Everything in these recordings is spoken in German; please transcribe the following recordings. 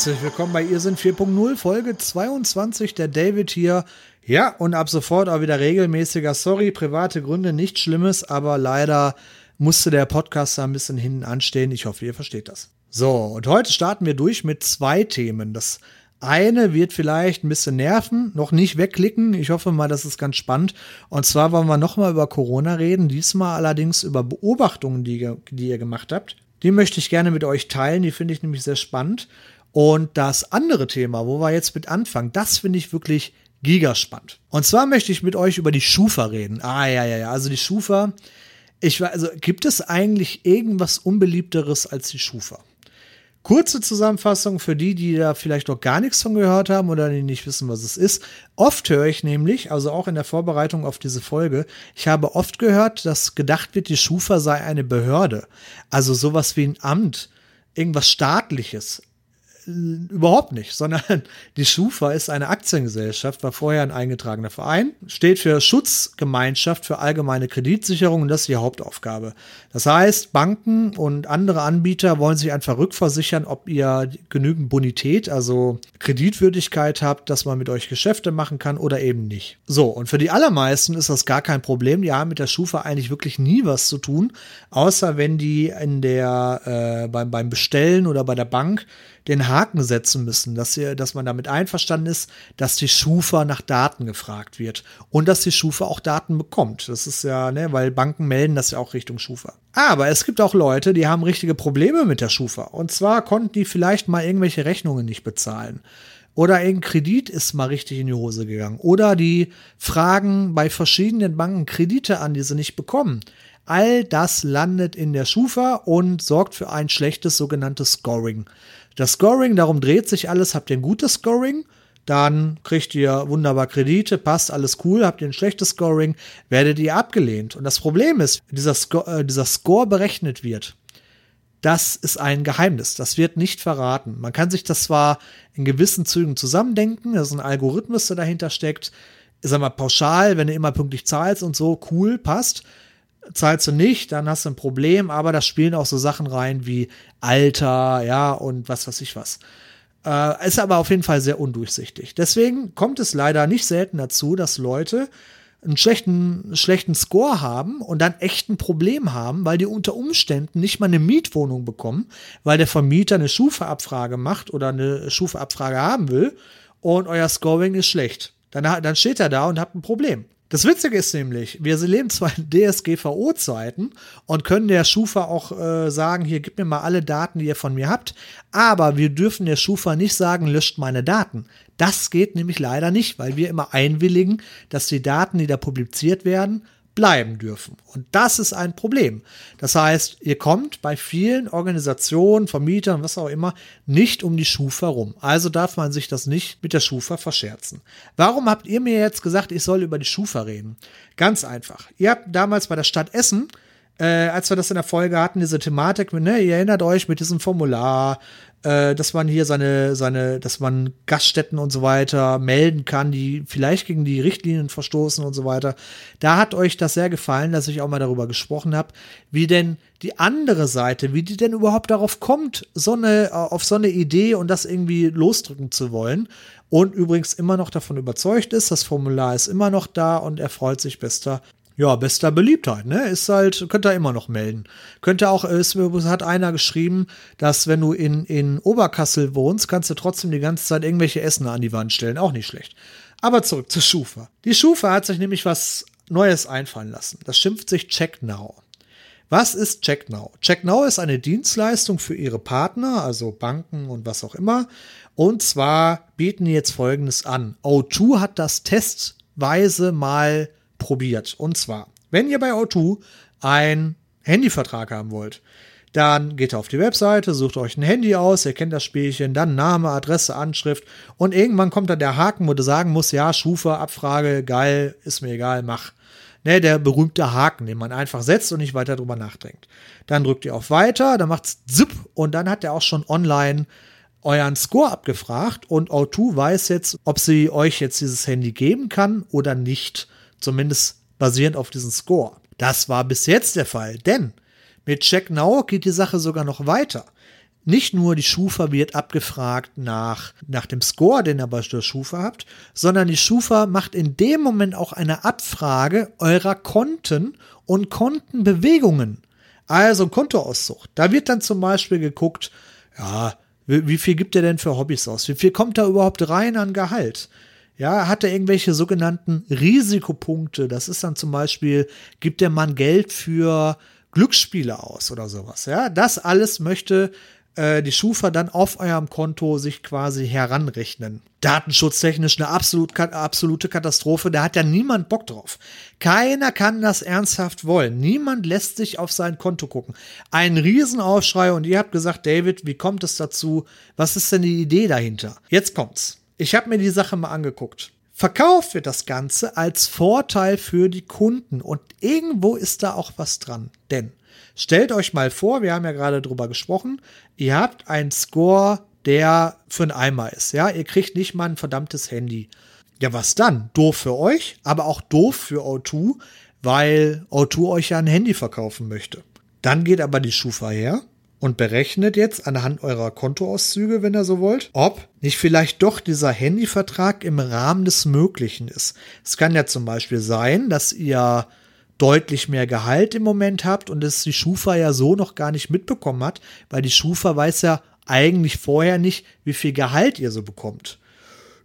Herzlich willkommen bei Ihr sind 4.0, Folge 22, der David hier. Ja, und ab sofort auch wieder regelmäßiger. Sorry, private Gründe, nichts Schlimmes, aber leider musste der Podcast da ein bisschen hinten anstehen. Ich hoffe, ihr versteht das. So, und heute starten wir durch mit zwei Themen. Das eine wird vielleicht ein bisschen nerven, noch nicht wegklicken. Ich hoffe mal, das ist ganz spannend. Und zwar wollen wir nochmal über Corona reden, diesmal allerdings über Beobachtungen, die, die ihr gemacht habt. Die möchte ich gerne mit euch teilen, die finde ich nämlich sehr spannend. Und das andere Thema, wo wir jetzt mit anfangen, das finde ich wirklich gigaspannend. Und zwar möchte ich mit euch über die Schufa reden. Ah, ja, ja, ja. Also die Schufa. Ich weiß, also gibt es eigentlich irgendwas unbeliebteres als die Schufa? Kurze Zusammenfassung für die, die da vielleicht noch gar nichts von gehört haben oder die nicht wissen, was es ist. Oft höre ich nämlich, also auch in der Vorbereitung auf diese Folge, ich habe oft gehört, dass gedacht wird, die Schufa sei eine Behörde. Also sowas wie ein Amt, irgendwas staatliches überhaupt nicht, sondern die Schufa ist eine Aktiengesellschaft, war vorher ein eingetragener Verein, steht für Schutzgemeinschaft für allgemeine Kreditsicherung und das ist die Hauptaufgabe. Das heißt, Banken und andere Anbieter wollen sich einfach rückversichern, ob ihr genügend Bonität, also Kreditwürdigkeit habt, dass man mit euch Geschäfte machen kann oder eben nicht. So, und für die allermeisten ist das gar kein Problem. Die haben mit der Schufa eigentlich wirklich nie was zu tun, außer wenn die in der äh, beim, beim Bestellen oder bei der Bank den Haken setzen müssen, dass, ihr, dass man damit einverstanden ist, dass die Schufa nach Daten gefragt wird und dass die Schufa auch Daten bekommt. Das ist ja, ne, weil Banken melden das ja auch Richtung Schufa. Aber es gibt auch Leute, die haben richtige Probleme mit der Schufa. Und zwar konnten die vielleicht mal irgendwelche Rechnungen nicht bezahlen. Oder ein Kredit ist mal richtig in die Hose gegangen. Oder die fragen bei verschiedenen Banken Kredite an, die sie nicht bekommen. All das landet in der Schufa und sorgt für ein schlechtes sogenanntes Scoring. Das Scoring, darum dreht sich alles. Habt ihr ein gutes Scoring? Dann kriegt ihr wunderbar Kredite, passt alles cool. Habt ihr ein schlechtes Scoring, werdet ihr abgelehnt. Und das Problem ist, dieser, Sco äh, dieser Score berechnet wird. Das ist ein Geheimnis. Das wird nicht verraten. Man kann sich das zwar in gewissen Zügen zusammendenken, das ist ein Algorithmus, der dahinter steckt. Ich sag mal, pauschal, wenn du immer pünktlich zahlst und so, cool, passt. Zahlst du nicht, dann hast du ein Problem, aber da spielen auch so Sachen rein wie Alter, ja, und was weiß ich was. Äh, ist aber auf jeden Fall sehr undurchsichtig. Deswegen kommt es leider nicht selten dazu, dass Leute einen schlechten, schlechten Score haben und dann echt ein Problem haben, weil die unter Umständen nicht mal eine Mietwohnung bekommen, weil der Vermieter eine Schufa-Abfrage macht oder eine Schufa-Abfrage haben will und euer Scoring ist schlecht. Dann, dann steht er da und habt ein Problem. Das Witzige ist nämlich, wir leben zwar in DSGVO-Zeiten und können der Schufa auch äh, sagen, hier gib mir mal alle Daten, die ihr von mir habt, aber wir dürfen der Schufa nicht sagen, löscht meine Daten. Das geht nämlich leider nicht, weil wir immer einwilligen, dass die Daten, die da publiziert werden, bleiben dürfen. Und das ist ein Problem. Das heißt, ihr kommt bei vielen Organisationen, Vermietern, was auch immer, nicht um die Schufa rum. Also darf man sich das nicht mit der Schufa verscherzen. Warum habt ihr mir jetzt gesagt, ich soll über die Schufa reden? Ganz einfach. Ihr habt damals bei der Stadt Essen äh, als wir das in der Folge hatten, diese Thematik, ne, ihr erinnert euch mit diesem Formular, äh, dass man hier seine, seine, dass man Gaststätten und so weiter melden kann, die vielleicht gegen die Richtlinien verstoßen und so weiter. Da hat euch das sehr gefallen, dass ich auch mal darüber gesprochen habe, wie denn die andere Seite, wie die denn überhaupt darauf kommt, so eine, auf so eine Idee und das irgendwie losdrücken zu wollen. Und übrigens immer noch davon überzeugt ist, das Formular ist immer noch da und er freut sich bester ja, bester Beliebtheit, ne? Ist halt, könnt ihr immer noch melden. Könnte auch, es hat einer geschrieben, dass wenn du in, in Oberkassel wohnst, kannst du trotzdem die ganze Zeit irgendwelche Essen an die Wand stellen. Auch nicht schlecht. Aber zurück zur Schufa. Die Schufa hat sich nämlich was Neues einfallen lassen. Das schimpft sich Check Now. Was ist Check Now? Check Now ist eine Dienstleistung für ihre Partner, also Banken und was auch immer. Und zwar bieten die jetzt Folgendes an. O2 hat das testweise mal probiert. Und zwar, wenn ihr bei O2 einen Handyvertrag haben wollt, dann geht ihr auf die Webseite, sucht euch ein Handy aus, ihr kennt das Spielchen, dann Name, Adresse, Anschrift und irgendwann kommt dann der Haken, wo du sagen musst, ja, Schufa, Abfrage, geil, ist mir egal, mach. Ne, der berühmte Haken, den man einfach setzt und nicht weiter drüber nachdenkt. Dann drückt ihr auf Weiter, dann macht's zipp und dann hat er auch schon online euren Score abgefragt und O2 weiß jetzt, ob sie euch jetzt dieses Handy geben kann oder nicht. Zumindest basierend auf diesem Score. Das war bis jetzt der Fall, denn mit Check Now geht die Sache sogar noch weiter. nicht nur die Schufa wird abgefragt nach, nach dem Score, den ihr bei der Schufa habt, sondern die Schufa macht in dem Moment auch eine Abfrage eurer Konten und Kontenbewegungen. Also Kontoauszug. Da wird dann zum Beispiel geguckt, ja, wie, viel gibt er denn für Hobbys aus? Wie viel kommt da überhaupt rein an Gehalt? Ja, hat er irgendwelche sogenannten Risikopunkte? Das ist dann zum Beispiel, gibt der Mann Geld für Glücksspiele aus oder sowas? Ja, das alles möchte äh, die Schufa dann auf eurem Konto sich quasi heranrechnen. Datenschutztechnisch eine absolut, absolute Katastrophe. Da hat ja niemand Bock drauf. Keiner kann das ernsthaft wollen. Niemand lässt sich auf sein Konto gucken. Ein Riesenaufschrei und ihr habt gesagt, David, wie kommt es dazu? Was ist denn die Idee dahinter? Jetzt kommt's. Ich habe mir die Sache mal angeguckt. Verkauft wird das Ganze als Vorteil für die Kunden und irgendwo ist da auch was dran. Denn stellt euch mal vor, wir haben ja gerade drüber gesprochen, ihr habt einen Score, der für einen Eimer ist. Ja, ihr kriegt nicht mal ein verdammtes Handy. Ja, was dann? Doof für euch, aber auch doof für O2, weil O2 euch ja ein Handy verkaufen möchte. Dann geht aber die Schufa her und berechnet jetzt anhand eurer Kontoauszüge, wenn ihr so wollt, ob nicht vielleicht doch dieser Handyvertrag im Rahmen des Möglichen ist. Es kann ja zum Beispiel sein, dass ihr deutlich mehr Gehalt im Moment habt und es die Schufa ja so noch gar nicht mitbekommen hat, weil die Schufa weiß ja eigentlich vorher nicht, wie viel Gehalt ihr so bekommt.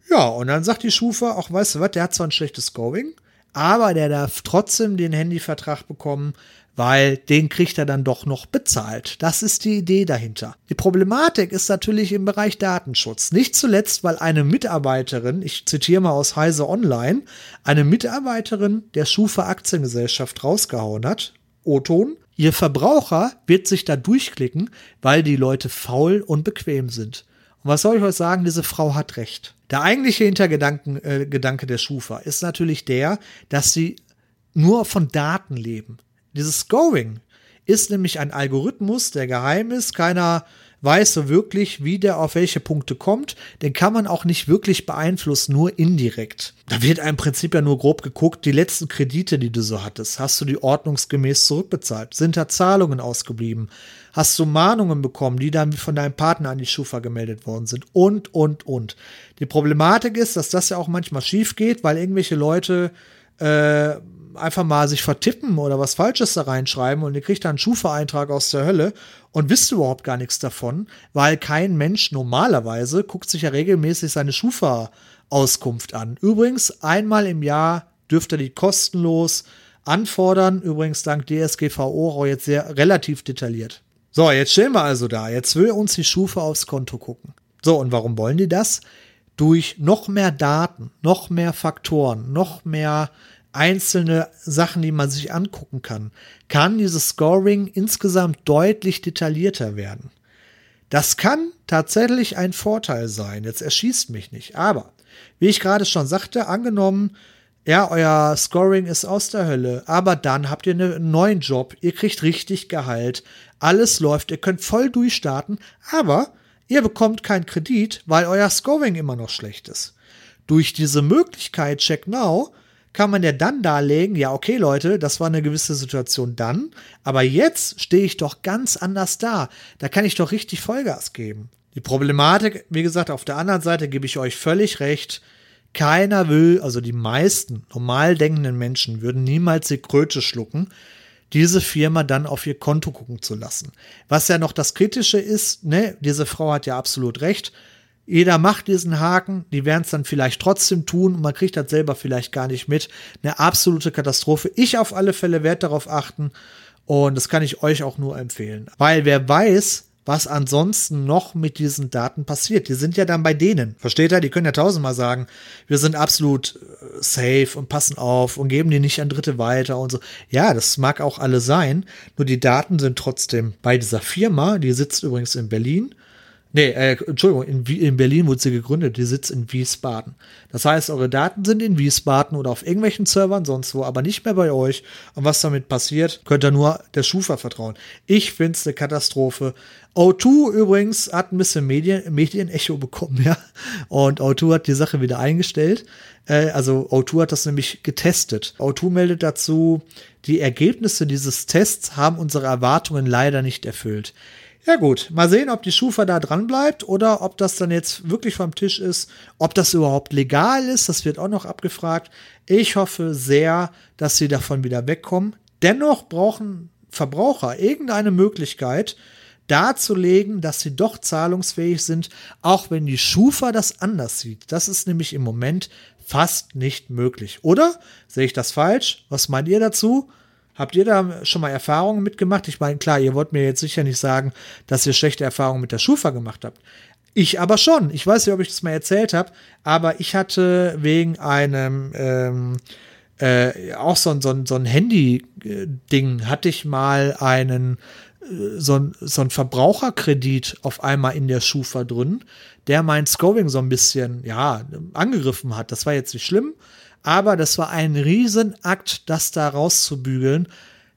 Ja, und dann sagt die Schufa, auch weißt du was, der hat zwar ein schlechtes Scoring, aber der darf trotzdem den Handyvertrag bekommen, weil den kriegt er dann doch noch bezahlt. Das ist die Idee dahinter. Die Problematik ist natürlich im Bereich Datenschutz. Nicht zuletzt, weil eine Mitarbeiterin, ich zitiere mal aus Heise Online, eine Mitarbeiterin der Schufa Aktiengesellschaft rausgehauen hat, O-Ton, ihr Verbraucher wird sich da durchklicken, weil die Leute faul und bequem sind. Und was soll ich euch sagen, diese Frau hat recht. Der eigentliche Hintergedanke äh, Gedanke der Schufa ist natürlich der, dass sie nur von Daten leben. Dieses Scoring ist nämlich ein Algorithmus, der geheim ist. Keiner weiß so wirklich, wie der auf welche Punkte kommt. Den kann man auch nicht wirklich beeinflussen, nur indirekt. Da wird im Prinzip ja nur grob geguckt, die letzten Kredite, die du so hattest, hast du die ordnungsgemäß zurückbezahlt? Sind da Zahlungen ausgeblieben? Hast du Mahnungen bekommen, die dann von deinem Partner an die Schufa gemeldet worden sind? Und, und, und. Die Problematik ist, dass das ja auch manchmal schief geht, weil irgendwelche Leute äh, einfach mal sich vertippen oder was Falsches da reinschreiben und ihr kriegt dann einen Schufa-Eintrag aus der Hölle und wisst überhaupt gar nichts davon, weil kein Mensch normalerweise guckt sich ja regelmäßig seine Schufa-Auskunft an. Übrigens, einmal im Jahr dürft ihr die kostenlos anfordern. Übrigens dank DSGVO auch jetzt sehr relativ detailliert. So, jetzt stehen wir also da. Jetzt will uns die Schufa aufs Konto gucken. So, und warum wollen die das? Durch noch mehr Daten, noch mehr Faktoren, noch mehr einzelne Sachen, die man sich angucken kann, kann dieses Scoring insgesamt deutlich detaillierter werden. Das kann tatsächlich ein Vorteil sein. Jetzt erschießt mich nicht. Aber, wie ich gerade schon sagte, angenommen, ja, euer Scoring ist aus der Hölle, aber dann habt ihr einen neuen Job, ihr kriegt richtig Gehalt, alles läuft, ihr könnt voll durchstarten, aber ihr bekommt keinen Kredit, weil euer Scoring immer noch schlecht ist. Durch diese Möglichkeit Check Now kann man ja dann darlegen, ja, okay, Leute, das war eine gewisse Situation dann, aber jetzt stehe ich doch ganz anders da. Da kann ich doch richtig Vollgas geben. Die Problematik, wie gesagt, auf der anderen Seite gebe ich euch völlig recht. Keiner will, also die meisten normal denkenden Menschen würden niemals die Kröte schlucken, diese Firma dann auf ihr Konto gucken zu lassen. Was ja noch das Kritische ist, ne, diese Frau hat ja absolut recht. Jeder macht diesen Haken, die werden es dann vielleicht trotzdem tun und man kriegt das selber vielleicht gar nicht mit. Eine absolute Katastrophe. Ich auf alle Fälle werde darauf achten und das kann ich euch auch nur empfehlen. Weil wer weiß, was ansonsten noch mit diesen Daten passiert. Die sind ja dann bei denen. Versteht ihr? Die können ja tausendmal sagen, wir sind absolut äh, safe und passen auf und geben die nicht an Dritte weiter und so. Ja, das mag auch alle sein. Nur die Daten sind trotzdem bei dieser Firma, die sitzt übrigens in Berlin Nee, äh, Entschuldigung, in, in, Berlin wurde sie gegründet, die sitzt in Wiesbaden. Das heißt, eure Daten sind in Wiesbaden oder auf irgendwelchen Servern sonst wo, aber nicht mehr bei euch. Und was damit passiert, könnt ihr nur der Schufa vertrauen. Ich finde es eine Katastrophe. O2 übrigens hat ein bisschen Medien, Medienecho bekommen, ja. Und O2 hat die Sache wieder eingestellt. Äh, also O2 hat das nämlich getestet. O2 meldet dazu, die Ergebnisse dieses Tests haben unsere Erwartungen leider nicht erfüllt. Ja gut, mal sehen, ob die Schufa da dran bleibt oder ob das dann jetzt wirklich vom Tisch ist, ob das überhaupt legal ist, das wird auch noch abgefragt. Ich hoffe sehr, dass sie davon wieder wegkommen. Dennoch brauchen Verbraucher irgendeine Möglichkeit, darzulegen, dass sie doch zahlungsfähig sind, auch wenn die Schufa das anders sieht. Das ist nämlich im Moment fast nicht möglich. Oder sehe ich das falsch? Was meint ihr dazu? Habt ihr da schon mal Erfahrungen mitgemacht? Ich meine, klar, ihr wollt mir jetzt sicher nicht sagen, dass ihr schlechte Erfahrungen mit der Schufa gemacht habt. Ich aber schon. Ich weiß nicht, ob ich das mal erzählt habe, aber ich hatte wegen einem ähm, äh, auch so, so, so ein Handy-Ding, hatte ich mal einen äh, so ein, so ein Verbraucherkredit auf einmal in der Schufa drin, der mein Scoring so ein bisschen, ja, angegriffen hat. Das war jetzt nicht schlimm, aber das war ein Riesenakt, das da rauszubügeln.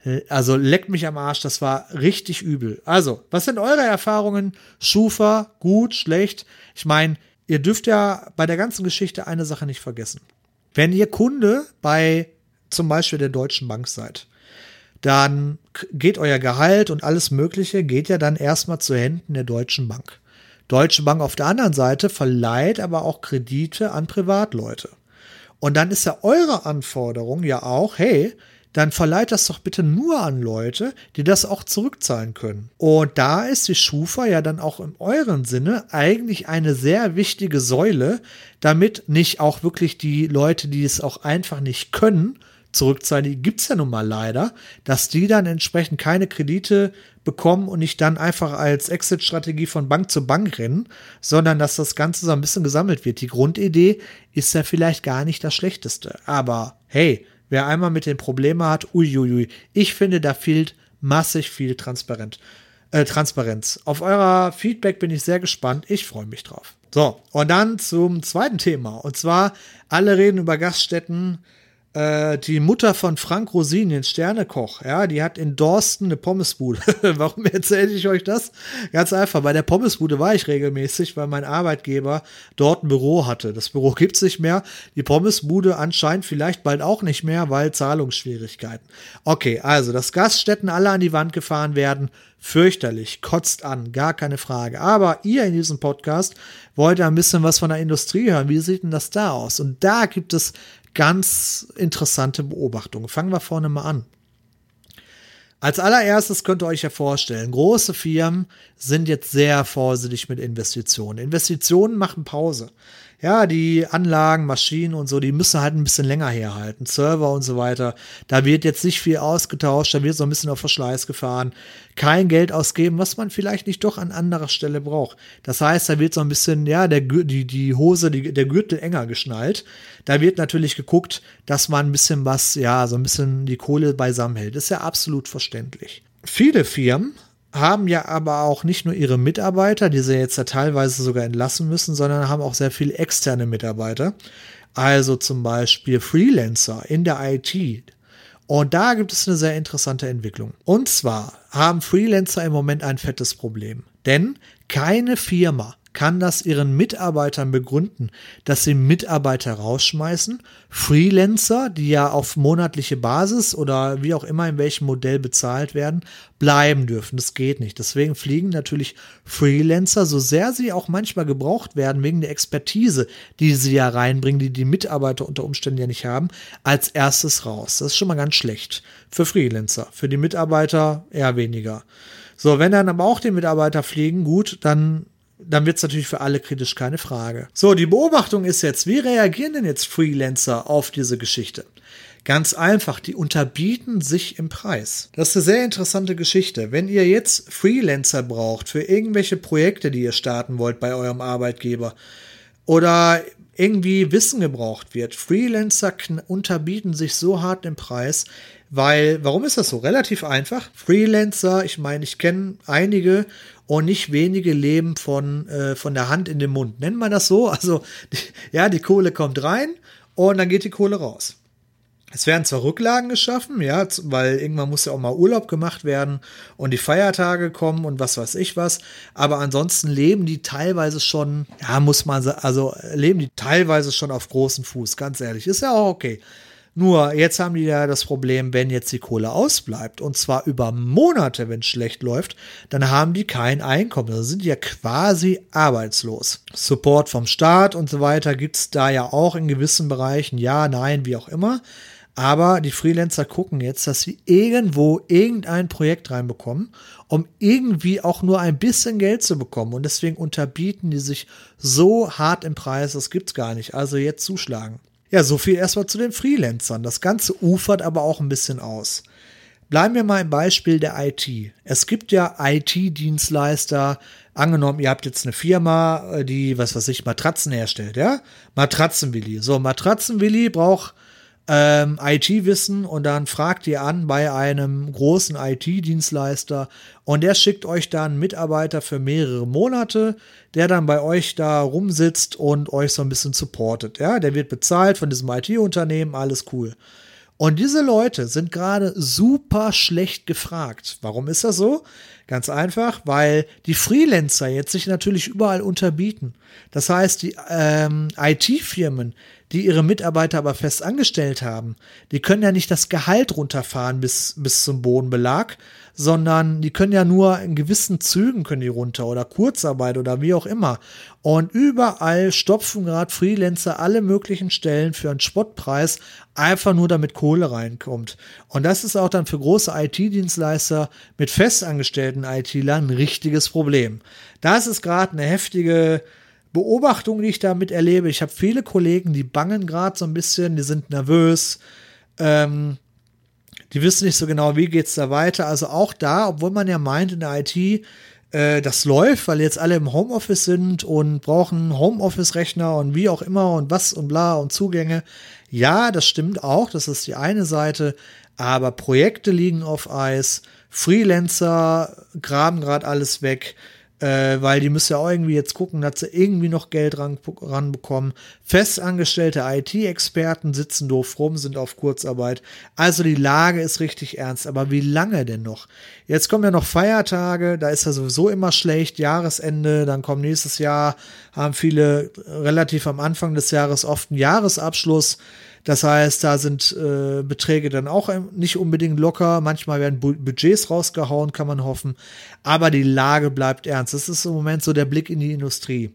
Äh, also leckt mich am Arsch, das war richtig übel. Also, was sind eure Erfahrungen? Schufa, gut, schlecht? Ich meine, ihr dürft ja bei der ganzen Geschichte eine Sache nicht vergessen. Wenn ihr Kunde bei zum Beispiel der Deutschen Bank seid, dann geht euer Gehalt und alles Mögliche geht ja dann erstmal zu Händen der Deutschen Bank. Deutsche Bank auf der anderen Seite verleiht aber auch Kredite an Privatleute. Und dann ist ja eure Anforderung ja auch, hey, dann verleiht das doch bitte nur an Leute, die das auch zurückzahlen können. Und da ist die Schufa ja dann auch in euren Sinne eigentlich eine sehr wichtige Säule, damit nicht auch wirklich die Leute, die es auch einfach nicht können, zurückzahlen, die gibt es ja nun mal leider, dass die dann entsprechend keine Kredite bekommen und nicht dann einfach als Exit-Strategie von Bank zu Bank rennen, sondern dass das Ganze so ein bisschen gesammelt wird. Die Grundidee ist ja vielleicht gar nicht das Schlechteste. Aber hey, wer einmal mit den Problemen hat, uiuiui, ich finde, da fehlt massig viel Transparent, äh, Transparenz. Auf euer Feedback bin ich sehr gespannt. Ich freue mich drauf. So, und dann zum zweiten Thema. Und zwar, alle reden über Gaststätten äh, die Mutter von Frank Rosin, den Sternekoch, ja, die hat in Dorsten eine Pommesbude. Warum erzähle ich euch das? Ganz einfach, bei der Pommesbude war ich regelmäßig, weil mein Arbeitgeber dort ein Büro hatte. Das Büro gibt es nicht mehr. Die Pommesbude anscheinend vielleicht bald auch nicht mehr, weil Zahlungsschwierigkeiten. Okay, also, dass Gaststätten alle an die Wand gefahren werden, fürchterlich, kotzt an, gar keine Frage. Aber ihr in diesem Podcast wollt ja ein bisschen was von der Industrie hören. Wie sieht denn das da aus? Und da gibt es ganz interessante Beobachtungen. Fangen wir vorne mal an. Als allererstes könnt ihr euch ja vorstellen, große Firmen sind jetzt sehr vorsichtig mit Investitionen. Investitionen machen Pause ja, die Anlagen, Maschinen und so, die müssen halt ein bisschen länger herhalten. Server und so weiter. Da wird jetzt nicht viel ausgetauscht, da wird so ein bisschen auf Verschleiß gefahren. Kein Geld ausgeben, was man vielleicht nicht doch an anderer Stelle braucht. Das heißt, da wird so ein bisschen, ja, der, die, die Hose, die, der Gürtel enger geschnallt. Da wird natürlich geguckt, dass man ein bisschen was, ja, so ein bisschen die Kohle beisammen hält. Das ist ja absolut verständlich. Viele Firmen haben ja aber auch nicht nur ihre Mitarbeiter, die sie jetzt ja teilweise sogar entlassen müssen, sondern haben auch sehr viele externe Mitarbeiter. Also zum Beispiel Freelancer in der IT. Und da gibt es eine sehr interessante Entwicklung. Und zwar haben Freelancer im Moment ein fettes Problem. Denn keine Firma kann das ihren Mitarbeitern begründen, dass sie Mitarbeiter rausschmeißen. Freelancer, die ja auf monatliche Basis oder wie auch immer in welchem Modell bezahlt werden, bleiben dürfen. Das geht nicht. Deswegen fliegen natürlich Freelancer, so sehr sie auch manchmal gebraucht werden, wegen der Expertise, die sie ja reinbringen, die die Mitarbeiter unter Umständen ja nicht haben, als erstes raus. Das ist schon mal ganz schlecht für Freelancer. Für die Mitarbeiter eher weniger. So, wenn dann aber auch die Mitarbeiter fliegen, gut, dann dann wird es natürlich für alle kritisch, keine Frage. So, die Beobachtung ist jetzt, wie reagieren denn jetzt Freelancer auf diese Geschichte? Ganz einfach, die unterbieten sich im Preis. Das ist eine sehr interessante Geschichte. Wenn ihr jetzt Freelancer braucht für irgendwelche Projekte, die ihr starten wollt bei eurem Arbeitgeber oder irgendwie Wissen gebraucht wird, Freelancer unterbieten sich so hart im Preis, weil, warum ist das so? Relativ einfach. Freelancer, ich meine, ich kenne einige und nicht wenige leben von, äh, von der Hand in den Mund. Nennt man das so? Also, die, ja, die Kohle kommt rein und dann geht die Kohle raus. Es werden zwar Rücklagen geschaffen, ja, weil irgendwann muss ja auch mal Urlaub gemacht werden und die Feiertage kommen und was weiß ich was, aber ansonsten leben die teilweise schon, ja, muss man also leben die teilweise schon auf großen Fuß, ganz ehrlich, ist ja auch okay. Nur jetzt haben die ja das Problem, wenn jetzt die Kohle ausbleibt und zwar über Monate, wenn es schlecht läuft, dann haben die kein Einkommen. Da sind die ja quasi arbeitslos. Support vom Staat und so weiter gibt's da ja auch in gewissen Bereichen. Ja, nein, wie auch immer. Aber die Freelancer gucken jetzt, dass sie irgendwo irgendein Projekt reinbekommen, um irgendwie auch nur ein bisschen Geld zu bekommen. Und deswegen unterbieten die sich so hart im Preis, das gibt's gar nicht. Also jetzt zuschlagen. Ja, so viel erstmal zu den Freelancern. Das Ganze ufert aber auch ein bisschen aus. Bleiben wir mal im Beispiel der IT. Es gibt ja IT-Dienstleister. Angenommen, ihr habt jetzt eine Firma, die, was weiß ich, Matratzen herstellt, ja? Matratzenwilli. So, Matratzenwilli braucht ähm, IT-Wissen und dann fragt ihr an bei einem großen IT-Dienstleister und der schickt euch dann einen Mitarbeiter für mehrere Monate, der dann bei euch da rumsitzt und euch so ein bisschen supportet. Ja, der wird bezahlt von diesem IT-Unternehmen, alles cool. Und diese Leute sind gerade super schlecht gefragt. Warum ist das so? Ganz einfach, weil die Freelancer jetzt sich natürlich überall unterbieten. Das heißt, die ähm, IT-Firmen, die ihre Mitarbeiter aber fest angestellt haben, die können ja nicht das Gehalt runterfahren bis, bis zum Bodenbelag, sondern die können ja nur in gewissen Zügen können die runter oder Kurzarbeit oder wie auch immer. Und überall stopfen gerade Freelancer alle möglichen Stellen für einen Spottpreis, einfach nur damit Kohle reinkommt. Und das ist auch dann für große IT-Dienstleister mit festangestellten IT-Lern ein richtiges Problem. Das ist gerade eine heftige Beobachtung, die ich damit erlebe. Ich habe viele Kollegen, die bangen gerade so ein bisschen, die sind nervös. Ähm, die wissen nicht so genau, wie geht's da weiter. Also auch da, obwohl man ja meint in der IT, äh, das läuft, weil jetzt alle im Homeoffice sind und brauchen Homeoffice-Rechner und wie auch immer und was und bla und Zugänge. Ja, das stimmt auch, das ist die eine Seite, aber Projekte liegen auf Eis, Freelancer graben gerade alles weg äh, weil die müssen ja auch irgendwie jetzt gucken, dass sie irgendwie noch Geld ran, ranbekommen. Festangestellte IT-Experten sitzen doof rum, sind auf Kurzarbeit. Also die Lage ist richtig ernst. Aber wie lange denn noch? Jetzt kommen ja noch Feiertage, da ist ja sowieso immer schlecht, Jahresende, dann kommt nächstes Jahr, haben viele relativ am Anfang des Jahres oft einen Jahresabschluss. Das heißt, da sind äh, Beträge dann auch nicht unbedingt locker. Manchmal werden Bu Budgets rausgehauen, kann man hoffen. Aber die Lage bleibt ernst. Das ist im Moment so der Blick in die Industrie.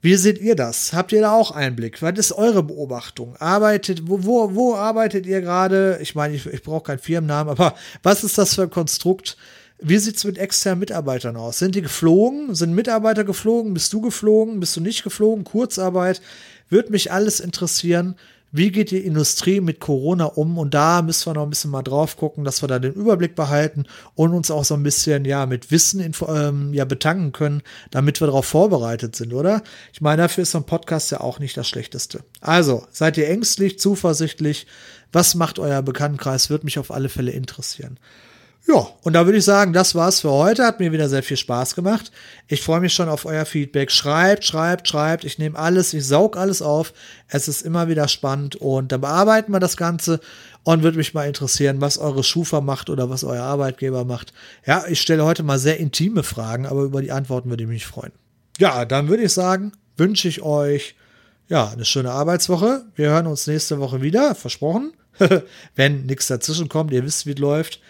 Wie seht ihr das? Habt ihr da auch Einblick? Was ist eure Beobachtung? Arbeitet, wo, wo, wo arbeitet ihr gerade? Ich meine, ich, ich brauche keinen Firmennamen, aber was ist das für ein Konstrukt? Wie sieht's mit externen Mitarbeitern aus? Sind die geflogen? Sind Mitarbeiter geflogen? Bist du geflogen? Bist du nicht geflogen? Kurzarbeit? Würde mich alles interessieren wie geht die Industrie mit Corona um? Und da müssen wir noch ein bisschen mal drauf gucken, dass wir da den Überblick behalten und uns auch so ein bisschen ja mit Wissen ähm, ja betanken können, damit wir darauf vorbereitet sind, oder? Ich meine, dafür ist so ein Podcast ja auch nicht das Schlechteste. Also, seid ihr ängstlich, zuversichtlich? Was macht euer Bekanntenkreis? Würde mich auf alle Fälle interessieren. Ja, und da würde ich sagen, das war's für heute. Hat mir wieder sehr viel Spaß gemacht. Ich freue mich schon auf euer Feedback. Schreibt, schreibt, schreibt. Ich nehme alles, ich saug alles auf. Es ist immer wieder spannend und dann bearbeiten wir das Ganze und würde mich mal interessieren, was eure Schufa macht oder was euer Arbeitgeber macht. Ja, ich stelle heute mal sehr intime Fragen, aber über die Antworten würde ich mich freuen. Ja, dann würde ich sagen, wünsche ich euch ja, eine schöne Arbeitswoche. Wir hören uns nächste Woche wieder, versprochen. Wenn nichts dazwischen kommt, ihr wisst, wie es läuft.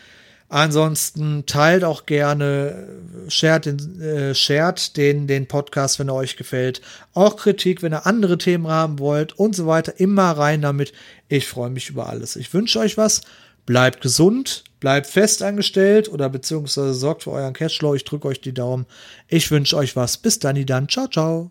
Ansonsten teilt auch gerne, shared den, äh, shared den, den Podcast, wenn er euch gefällt. Auch Kritik, wenn ihr andere Themen haben wollt und so weiter. Immer rein damit. Ich freue mich über alles. Ich wünsche euch was. Bleibt gesund, bleibt fest angestellt oder beziehungsweise sorgt für euren Cashflow. Ich drücke euch die Daumen. Ich wünsche euch was. Bis dann, dann. Ciao, ciao.